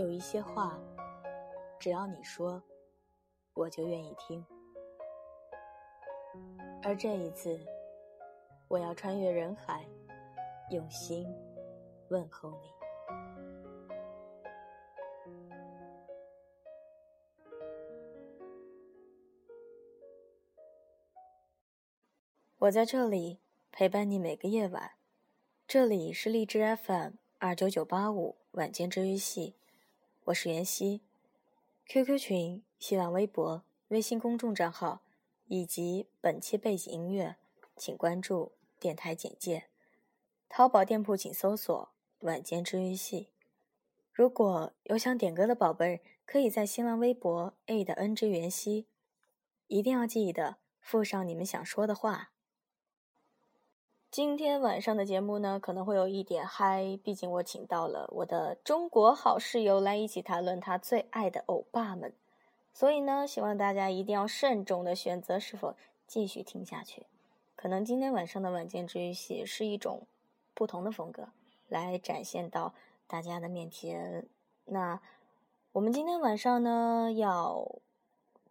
有一些话，只要你说，我就愿意听。而这一次，我要穿越人海，用心问候你。我在这里陪伴你每个夜晚，这里是荔枝 FM 二九九八五晚间治愈系。我是袁熙，QQ 群、新浪微博、微信公众账号以及本期背景音乐，请关注电台简介。淘宝店铺请搜索“晚间治愈系”。如果有想点歌的宝贝，可以在新浪微博的 N 之袁熙，一定要记得附上你们想说的话。今天晚上的节目呢，可能会有一点嗨，毕竟我请到了我的中国好室友来一起谈论他最爱的欧巴们，所以呢，希望大家一定要慎重的选择是否继续听下去。可能今天晚上的晚间愈系是一种不同的风格来展现到大家的面前。那我们今天晚上呢要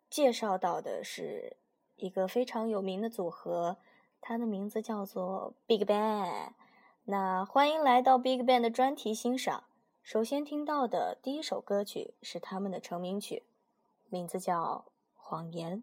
介绍到的是一个非常有名的组合。它的名字叫做 Big Bang，那欢迎来到 Big Bang 的专题欣赏。首先听到的第一首歌曲是他们的成名曲，名字叫《谎言》。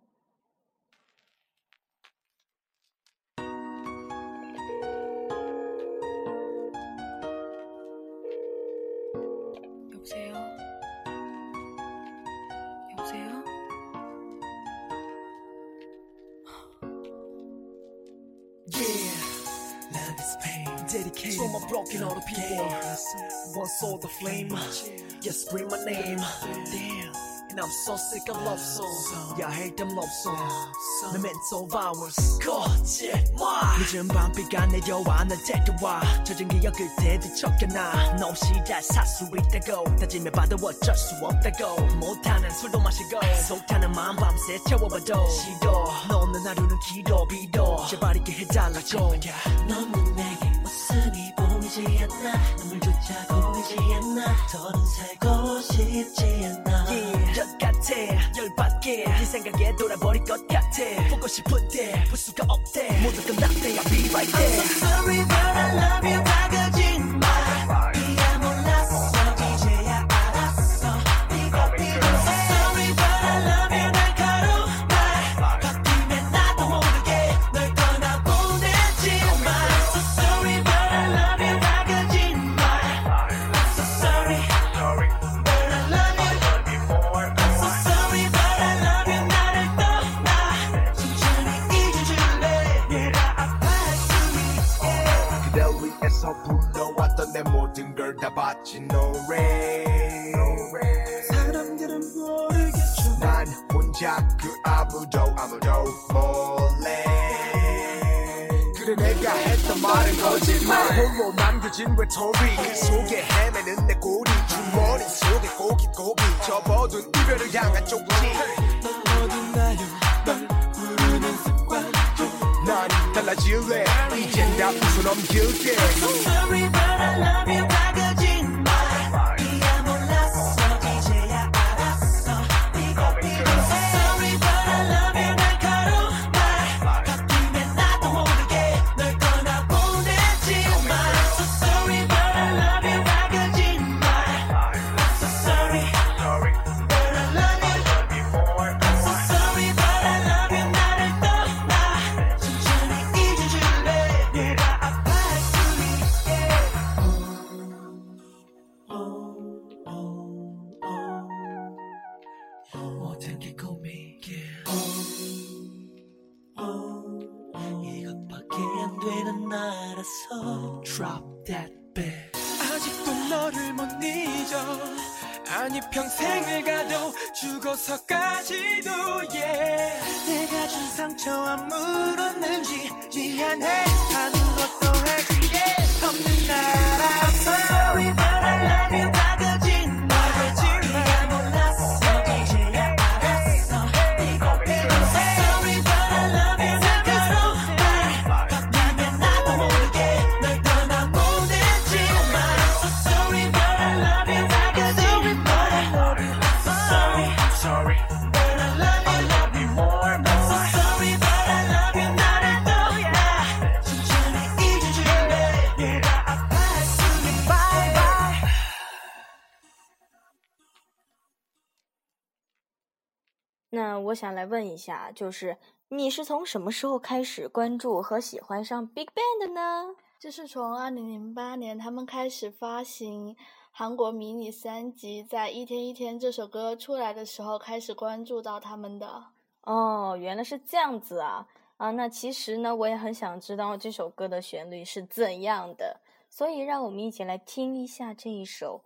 I'm a broken all the people. One saw the flame, yes, scream my name. Damn. And I'm so sick of love songs Yeah, I hate them love songs 내 mental hours 거짓말 늦은 밤비가 내려와 날 데려와 젖은 기억 그때 뒤척여놔 너 없이 잘살수 있다고 다짐해봐도 어쩔 수 no, no, 술도 not 속타는 마음 밤새 채워봐도 싫어 너 없는 하루는 길어 빌어 제발 있게 no, 너는 내 보이지 않나 눈물조차 고이지 않나 더는 살고 싶지 않아 yeah. 같아 열받게 네 생각에 돌아버릴 것 같아 보고 싶은데 볼 수가 없대 모두 끝났대 I'll be right there I'm so sorry but I love you 다가지 모든 걸다 바친 no rain. no rain 사람들은 모르겠죠 난 혼자 그 아무도 아무도 몰래 그래 내가 했던 말은 거짓말 홀로 남겨진 외톨이 그 속에 헤매는 내 꼬리 주머니 속에 고깃고깃 접어둔 이별을 향한 쪽지 달라질래 이젠 다 웃어 넘길게 So sorry but I love you k e 되는 나라서 Drop that bass 아직도 너를 못 잊어 아니 평생을 가도 죽어서까지도 yeah 내가 준 상처 안 물었는지 지안해 하는 것도 해주게 없는 나라 I'm sorry but I love you 想来问一下，就是你是从什么时候开始关注和喜欢上 Big b a n g 的呢？就是从二零零八年他们开始发行韩国迷你三辑，在《一天一天》这首歌出来的时候开始关注到他们的。哦，原来是这样子啊！啊，那其实呢，我也很想知道这首歌的旋律是怎样的，所以让我们一起来听一下这一首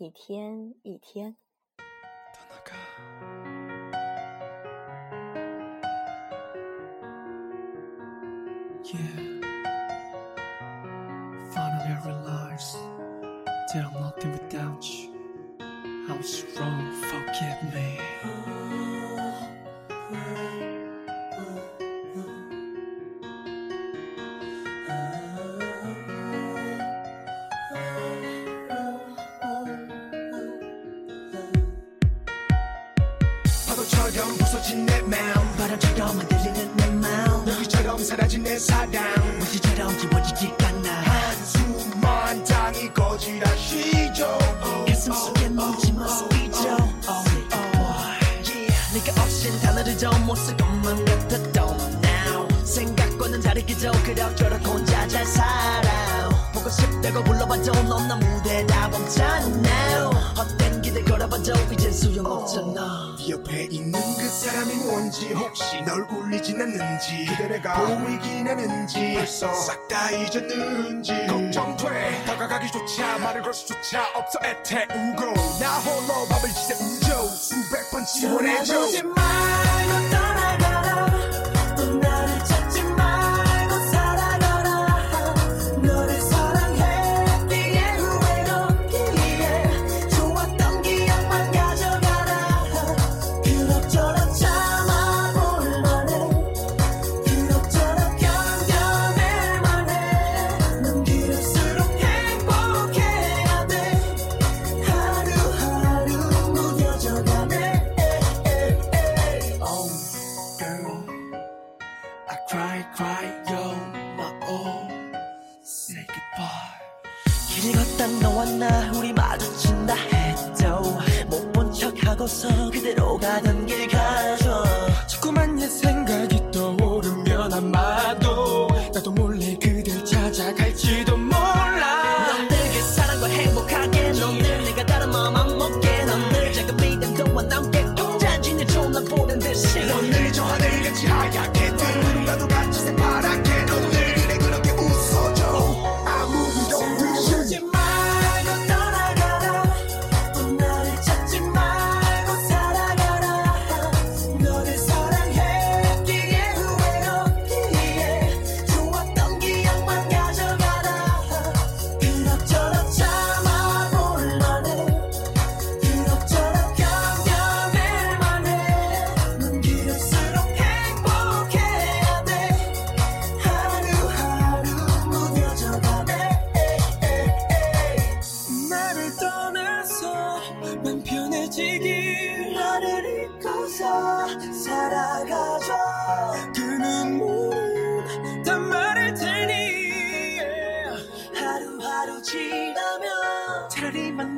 《一天一天》。Yeah. Finally, I realized that I'm nothing without you. I was wrong, forgive me. I 저렴 내 사랑 무시처럼 집어지지가 나 한숨 만장이 거지라시죠 가슴 속에 묻지 마시죠 네가 없인 단어를 못쓸 것만 같았던 Now 생각과는 다르게 더 그럭저럭 혼자 잘 살아 보고 싶다고 불러봤자 넌나 무대 다 벅찼나 헛된 기대 걸어봤자 이젠 수용없잖아 네 옆에 있는 그 사람이 뭔지 혹시 널 울리진 않는지 그대가 보이긴 하는지 벌써 싹 다 잊었는지 걱정돼 다가가기조차 말을 걸 수조차 없어 애태우고 나 홀로 밥을 지새우죠 수백 번 지원해줘 전화 보지 마 하고서 그대로 가던 길 가죠 자꾸만 옛 생각이 떠오르면 아마도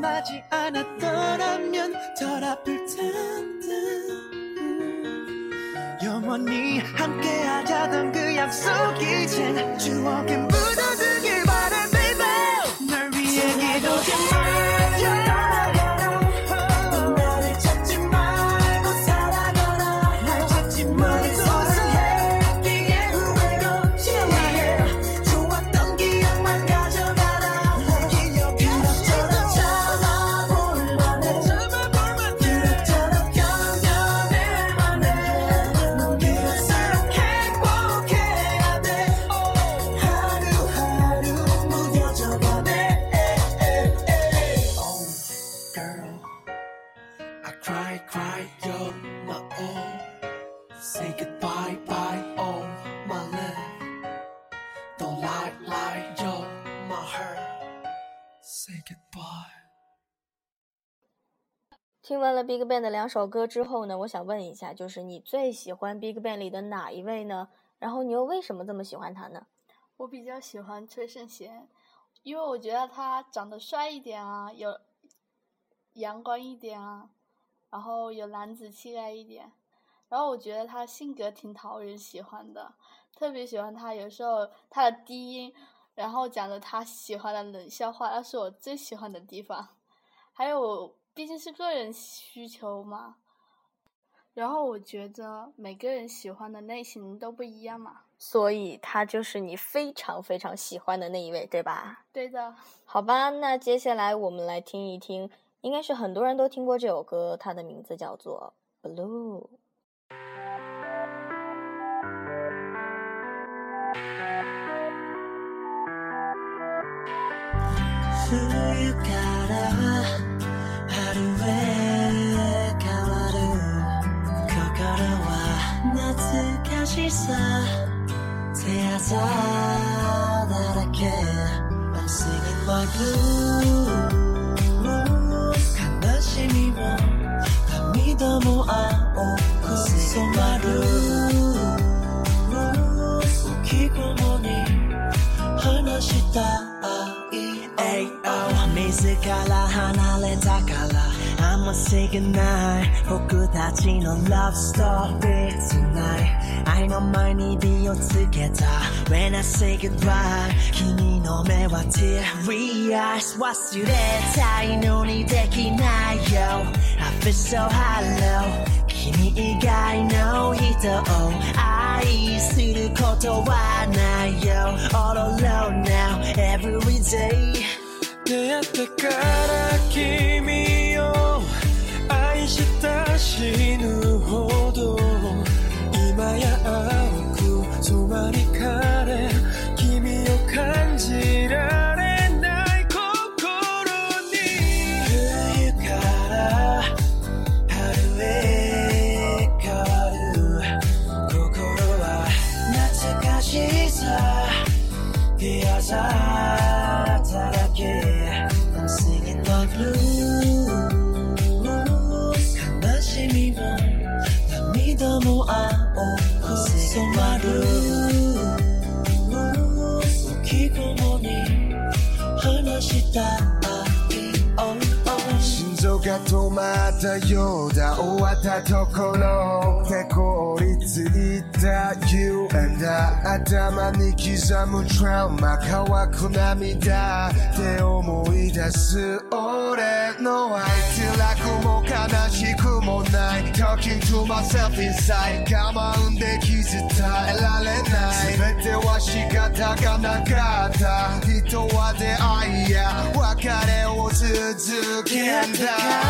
만나지 않았더라면 덜 아플 텐데 영원히 함께하자던 그 약속 이젠 추억에 묻어두길 听完了 Big Bang 的两首歌之后呢，我想问一下，就是你最喜欢 Big Bang 里的哪一位呢？然后你又为什么这么喜欢他呢？我比较喜欢崔胜贤，因为我觉得他长得帅一点啊，有阳光一点啊，然后有男子气概一点，然后我觉得他性格挺讨人喜欢的，特别喜欢他。有时候他的低音，然后讲的他喜欢的冷笑话，那是我最喜欢的地方。还有。毕竟是个人需求嘛，然后我觉得每个人喜欢的类型都不一样嘛，所以他就是你非常非常喜欢的那一位，对吧？对的，好吧，那接下来我们来听一听，应该是很多人都听过这首歌，它的名字叫做《Blue》。しさ手あざだらけ I'm s i n g i n my blues 悲しみも涙も青く染まる浮き雲に話した I'ma 風から離れたからあんま signal 僕たちの love story tonight I know my 愛の前に火をつけた When I say goodbye 君の目は teary eyes 忘れたいのにできないよ I feel so hollow 君以外の人を愛することはないよ All alone now every day 出会ってから君を愛した死ぬほど今や青く染まり止まったようだ終わったところで凍りついた You and I 頭に刻むトラウマ乾く涙て思い出す俺の愛辛くも悲しくもない Talking to myself inside 我慢できず伝えられない全ては仕方がなかった人は出会いや別れを続けた。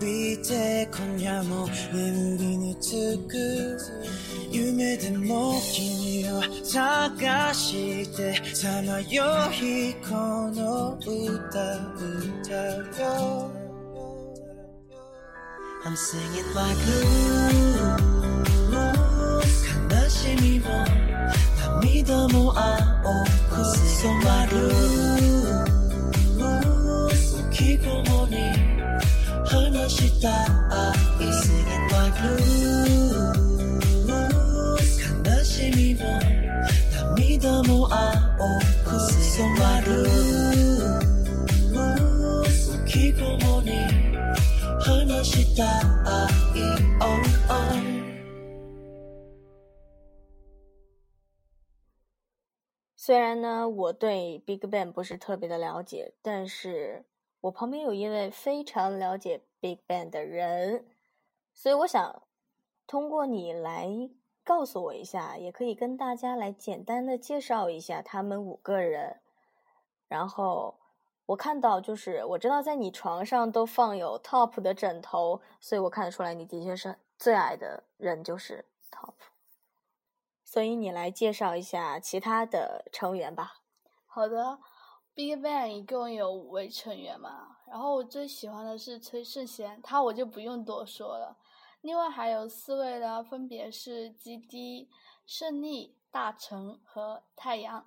びて今夜も眠りにつく夢でも君を探してさまよいこの歌歌よ I'm singing like l u e 悲しみも涙も青く染まるきもる虽然呢，我对 Big Bang 不是特别的了解，但是。我旁边有一位非常了解 Big Bang 的人，所以我想通过你来告诉我一下，也可以跟大家来简单的介绍一下他们五个人。然后我看到，就是我知道在你床上都放有 TOP 的枕头，所以我看得出来你的确是最矮的人，就是 TOP。所以你来介绍一下其他的成员吧。好的。Big Bang 一共有五位成员嘛，然后我最喜欢的是崔胜贤，他我就不用多说了，另外还有四位呢，分别是 G D、胜利、大成和太阳。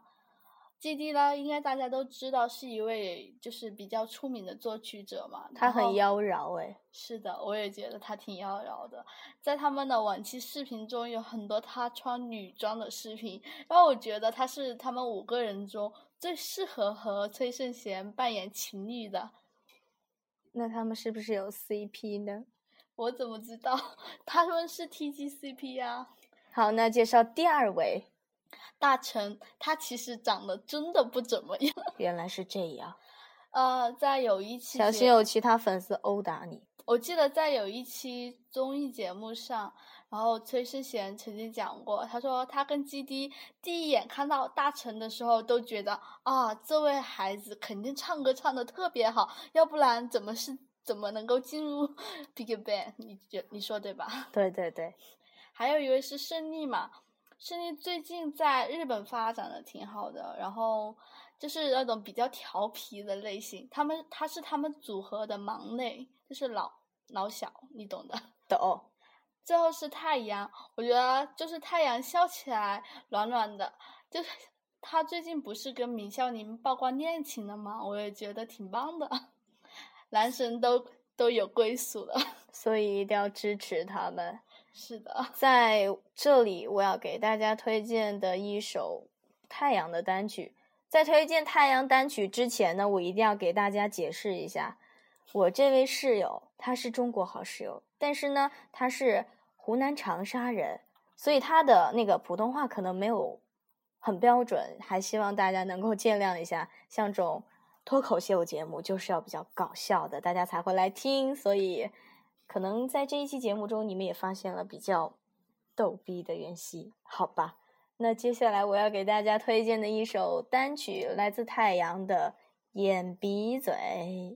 J D 啦，应该大家都知道是一位就是比较出名的作曲者嘛。他很妖娆哎。是的，我也觉得他挺妖娆的。在他们的往期视频中，有很多他穿女装的视频。然后我觉得他是他们五个人中最适合和崔胜贤扮演情侣的。那他们是不是有 CP 呢？我怎么知道？他们是 T G C P 呀。好，那介绍第二位。大成他其实长得真的不怎么样。原来是这样，呃，在有一期小心有其他粉丝殴打你。我记得在有一期综艺节目上，然后崔世贤曾经讲过，他说他跟 GD 第一眼看到大成的时候都觉得啊，这位孩子肯定唱歌唱的特别好，要不然怎么是怎么能够进入 BigBang？你觉你说对吧？对对对，还有一位是胜利嘛。是，你最近在日本发展的挺好的，然后就是那种比较调皮的类型。他们他是他们组合的忙内，就是老老小，你懂的。懂。最后是太阳，我觉得就是太阳笑起来暖暖的。就是 他最近不是跟明孝陵曝光恋情了吗？我也觉得挺棒的，男神都都有归属了，所以一定要支持他们。是的，在这里我要给大家推荐的一首太阳的单曲。在推荐太阳单曲之前呢，我一定要给大家解释一下，我这位室友他是中国好室友，但是呢他是湖南长沙人，所以他的那个普通话可能没有很标准，还希望大家能够见谅一下。像这种脱口秀节目就是要比较搞笑的，大家才会来听，所以。可能在这一期节目中，你们也发现了比较逗逼的袁熙，好吧？那接下来我要给大家推荐的一首单曲，来自太阳的眼、鼻、嘴。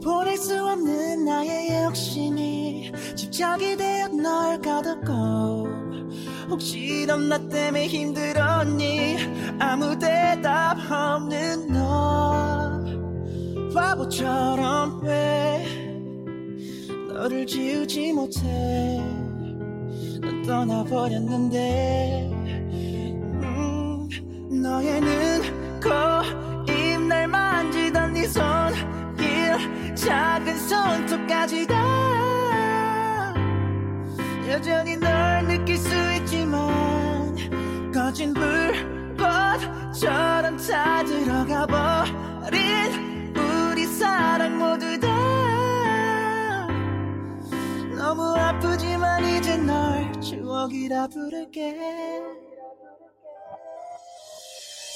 보낼 수 없는 나의 욕심이 집착이 되어 널 가뒀고 혹시 넌 나 때문에 힘들었니 아무 대답 없는 너 바보처럼 왜 너를 지우지 못해 넌 떠나버렸는데 음, 너의 눈, 코, 입날 만지던 네손길 작은 손톱까지 다 여전히 널 느낄 수 있지만 거진 불꽃처럼 다 들어가 버린 우리 사랑 모두 다 너무 아프지만 이제 널 추억이라 부를게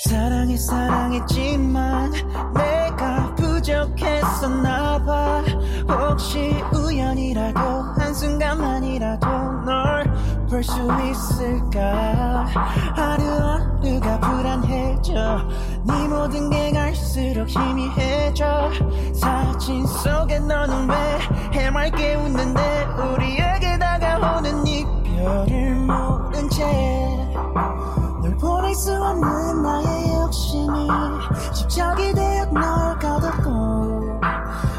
사랑해 사랑했지만 내가 부족했었나봐 혹시 우연이라도 한순간만이라도 널 볼 수 있을까 하루하루가 불안해져 네 모든 게 갈수록 희미해져 사진 속에 너는 왜 해맑게 웃는데 우리에게 다가오는 이별을 모른 채 보낼 수 없는 나의 욕심이 집착이 되어 널 가뒀고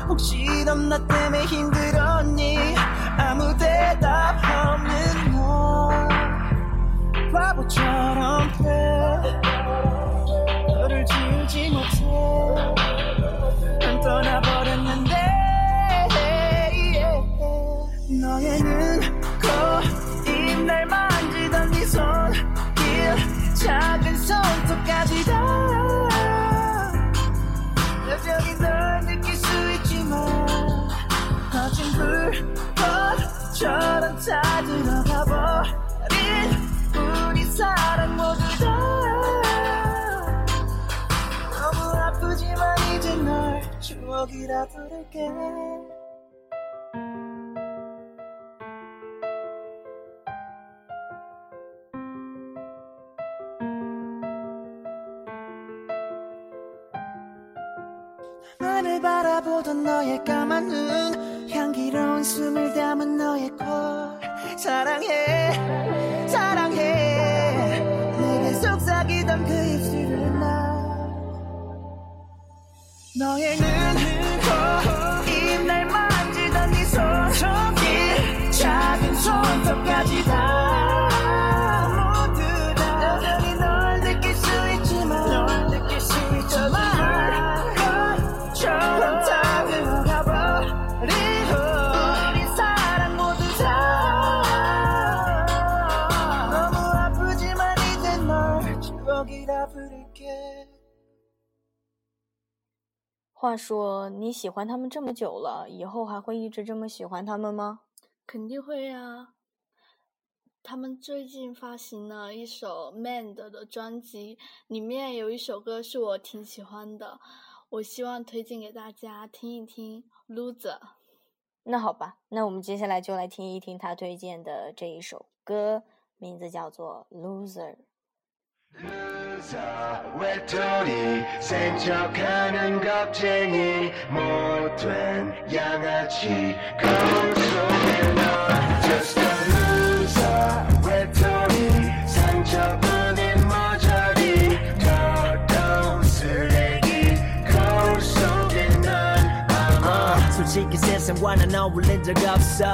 혹시 넌 나 때문에 힘들었니 아무 대답 없는 너 바보처럼 돼 너를 지우지 못해 난 떠나버렸네 끝까지 달 여전히 널 느낄 수 있지만 거친 불꽃처럼 다 들어가 버린 우리 사랑 모두 다 너무 아프지만 이제 널 추억이라 부를게 바라보던 너의 까만 눈 향기로운 숨을 담은 너의 코 사랑해 사랑해 내게 속삭이던 그 입술을 나 너의 눈, 코, 입날 만지던 네손톱이 작은 손톱까지 다话说你喜欢他们这么久了，以后还会一直这么喜欢他们吗？肯定会啊！他们最近发行了一首《Mend》的专辑，里面有一首歌是我挺喜欢的，我希望推荐给大家听一听《Loser》。那好吧，那我们接下来就来听一听他推荐的这一首歌，名字叫做《Loser》。 의사 그 외톨이 생척하는 겁쟁이 못된 양아치 그울 속에 너 Just a loser 솔직히 세상과는 어울린 적 없어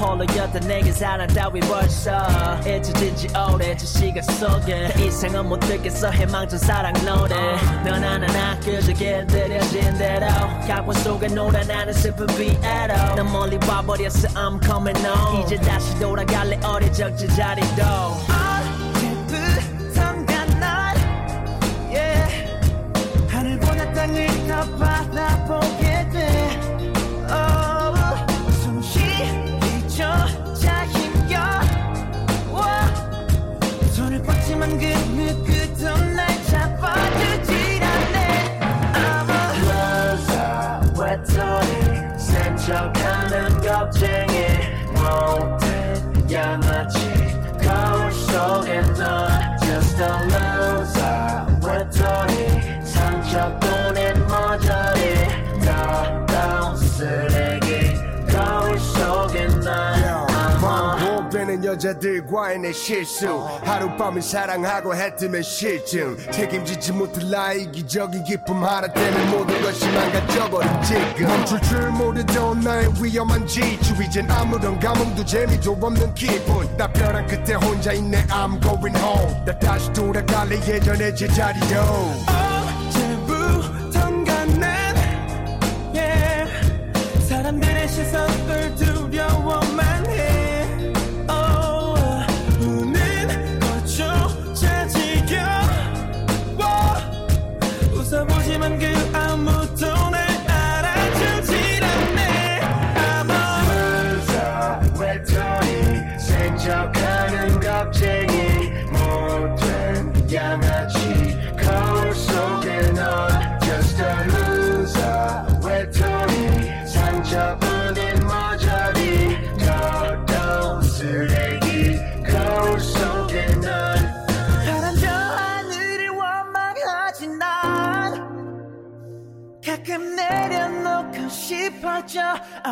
홀로였던 내게 사랑 따위 벌써 잊혀진 지 오래 저 시간 속에 이상은 못 듣겠어 해망전 사랑 노래 넌 하나 그저 길들여진 대로 각본 속에 노래 나는 슬픈 비애로 난 멀리 와버렸어 I'm coming home 이제 다시 돌아갈래 어릴 적지 자리도 날 yeah. 하늘보다 땅을 더 바라보고 젖어가는 겁쟁이 못된 양아치 거울 속에 넌 just a loser 외톨이 상처 남자들과의 내 실수 하룻밤을 사랑하고 했뜨의 실증 책임지지 못할 나의 이기적인 기쁨 하나 때문에 모든 것이 망가져버린 지금 멈출 줄 모르던 나의 위험한 지추 이젠 아무런 감흥도 재미도 없는 기분 나 벼랑 끝에 혼자 있네 I'm going home 나 다시 돌아갈래 예전의 제자리로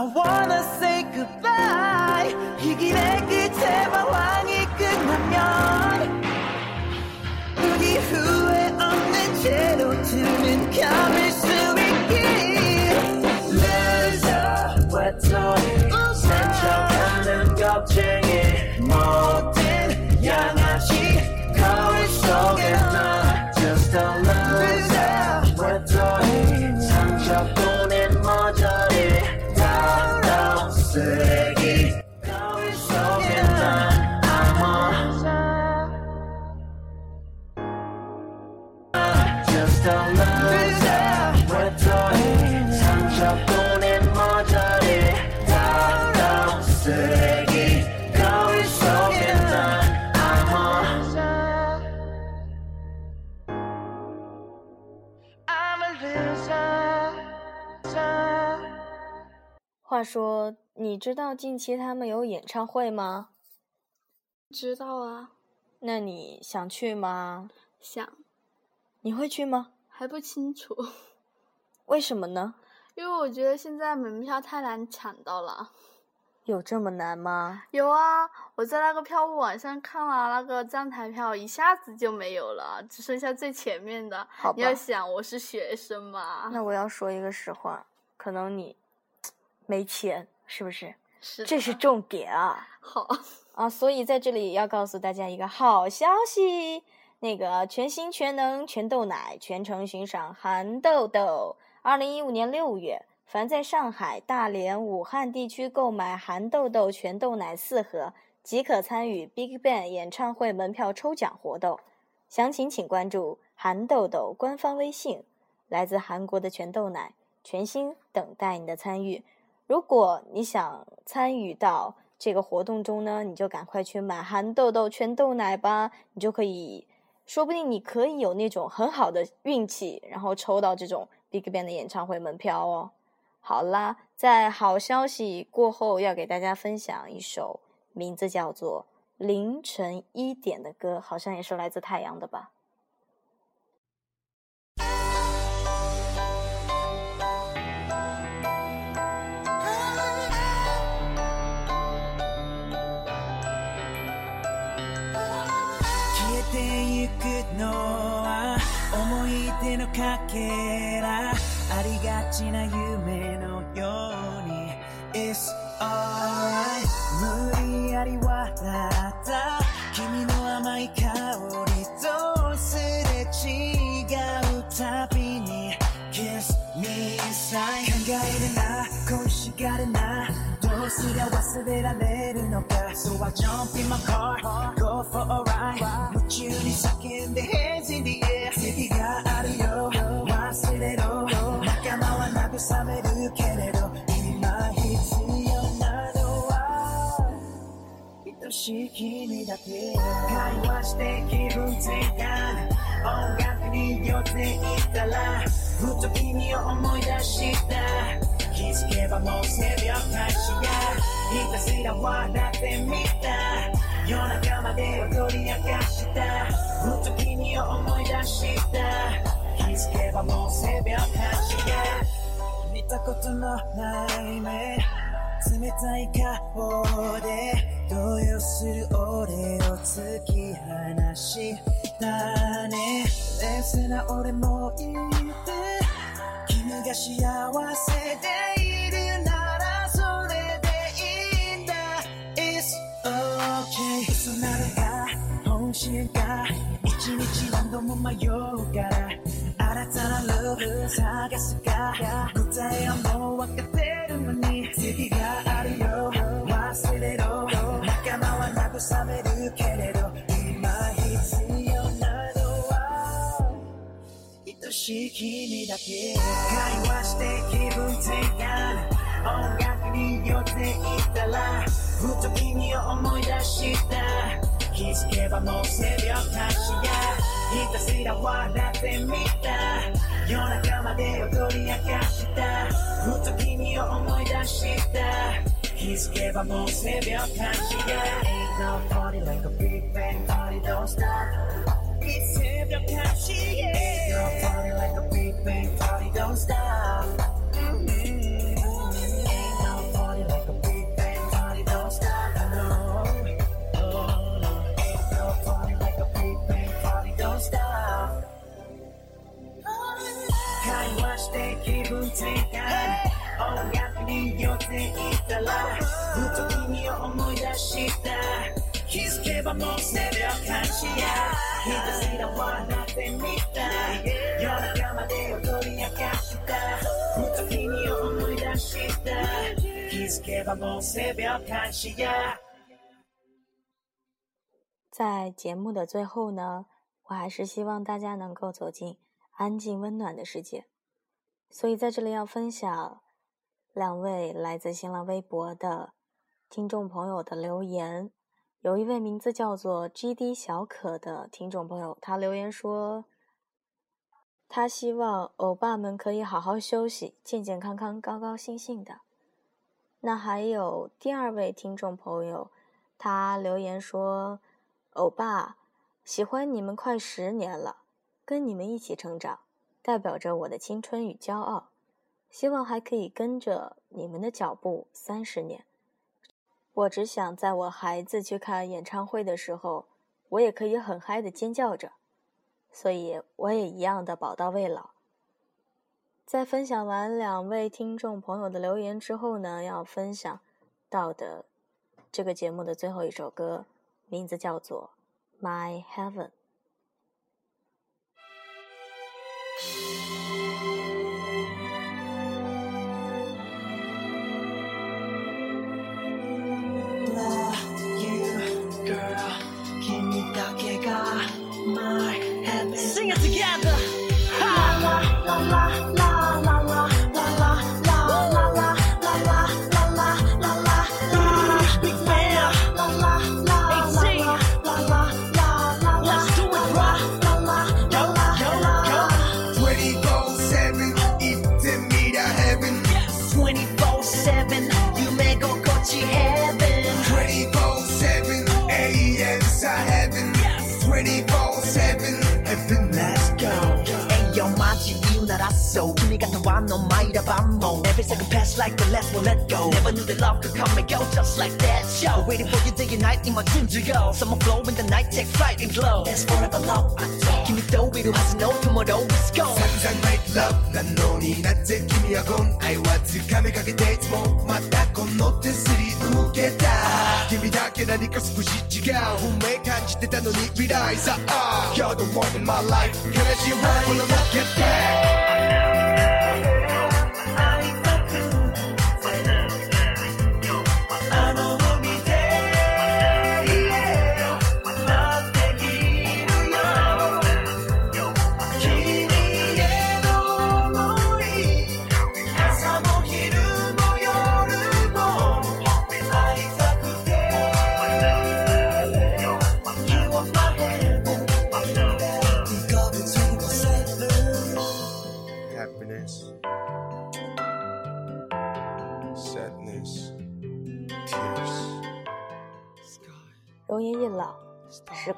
I wanna say goodbye 이 길의 끝에 마왕이 끝나면 우리 후회 없는 죄로 드는 감을 숨 있길 Loser, what's all 话说，你知道近期他们有演唱会吗？知道啊。那你想去吗？想。你会去吗？还不清楚。为什么呢？因为我觉得现在门票太难抢到了。有这么难吗？有啊！我在那个票务网上看了，那个站台票一下子就没有了，只剩下最前面的。你要想，我是学生嘛。那我要说一个实话，可能你。没钱是不是？是，这是重点啊！好啊，所以在这里要告诉大家一个好消息：那个全新全能全豆奶，全程寻赏韩豆豆。二零一五年六月，凡在上海、大连、武汉地区购买韩豆豆全豆奶四盒，即可参与 Big Bang 演唱会门票抽奖活动。详情请关注韩豆豆官方微信。来自韩国的全豆奶，全新等待你的参与。如果你想参与到这个活动中呢，你就赶快去买韩豆豆全豆奶吧，你就可以，说不定你可以有那种很好的运气，然后抽到这种 BigBang 的演唱会门票哦。好啦，在好消息过后，要给大家分享一首名字叫做《凌晨一点》的歌，好像也是来自太阳的吧。かけらありがちな夢のように It's alright 無理やり笑った君の甘い香りとすれ違うたびに Kiss me sign 考えるな恋しがるなどうすりゃ忘れられるのか So I jump in my car go for a ride 夢中に叫んで Hands in the air 覚めるけれど今必要なのは愛しい君だけ会話して気分転換音楽に寄っていったらふと君を思い出した気づけばもう性病開しやひたすら笑ってみた夜中まで踊り明かしたふと君を思い出した気づけばもう性病感しがたことのない目冷たい顔で動揺する俺を突き放したね冷静な俺もいて君が幸せでいるならそれでいいんだ It's okay 嘘なるか本心か一日何度も迷うから新たなルール探すかさえもう分かってるのに次があるよ忘れろ仲間は慰めるけれど今必要なのは愛しい君だけ会話して気分転換音楽に寄っていったらふと君を思い出した気づけばもう性病たちがひたすら笑ってみた夜中まで踊り明かしたふと君を思い出した気づけばもう性病感じが Ain't no party like a big bang party don't stop It's 性病感じ Ain't no party like a big bang party don't stop 在节目的最后呢，我还是希望大家能够走进安静温暖的世界，所以在这里要分享。两位来自新浪微博的听众朋友的留言，有一位名字叫做 “G D 小可”的听众朋友，他留言说：“他希望欧巴们可以好好休息，健健康康，高高兴兴的。”那还有第二位听众朋友，他留言说：“欧巴喜欢你们快十年了，跟你们一起成长，代表着我的青春与骄傲。”希望还可以跟着你们的脚步三十年。我只想在我孩子去看演唱会的时候，我也可以很嗨的尖叫着。所以我也一样的宝刀未老。在分享完两位听众朋友的留言之后呢，要分享到的这个节目的最后一首歌，名字叫做《My Heaven》。like the last one let go Never knew that love could come and go just like that show Waiting for you day and night in my dream to go Summer g l o w in the night take flight and glow That's forever love I talk 君と見るはずの tomorrow let's go 散々 make love なのになぜ君はゴン愛はつかめかけていつもまたこの手すり抜けた君だけ何か少し違う運命感じてたのに未来さ You're the one in my life 悲しいわこの Look at back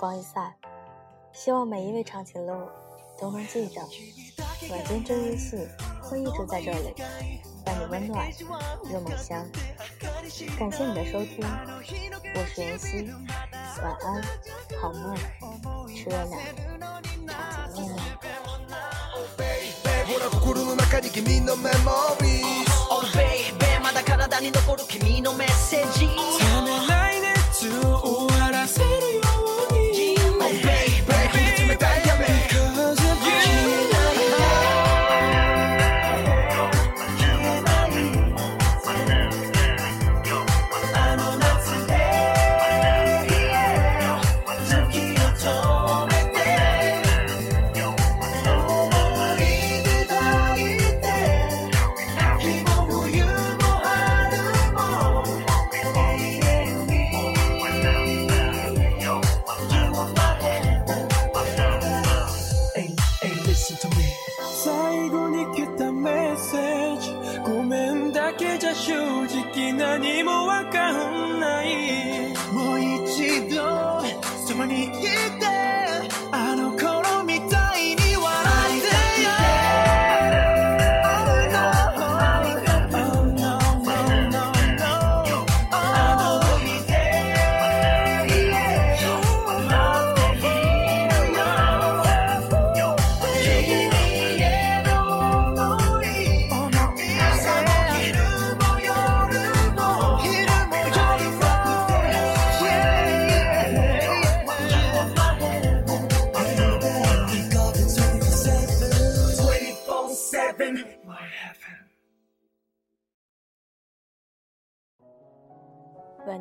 光一散，希望每一位长颈鹿都能记得，晚间这封信会一直在这里，让你温暖，又梦乡。感谢你的收听，我是妍希，晚安，好梦，祝你平安，晚安。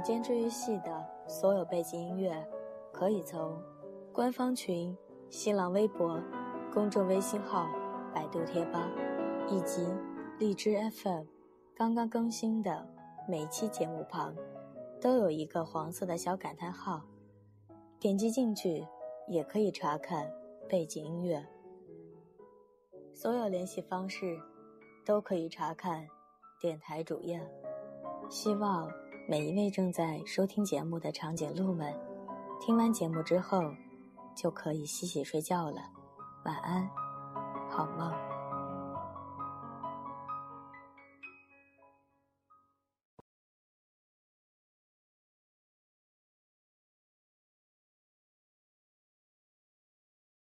编之于系的所有背景音乐，可以从官方群、新浪微博、公众微信号、百度贴吧以及荔枝 FM 刚刚更新的每期节目旁都有一个黄色的小感叹号，点击进去也可以查看背景音乐。所有联系方式都可以查看电台主页。希望。每一位正在收听节目的长颈鹿们，听完节目之后，就可以洗洗睡觉了。晚安，好梦。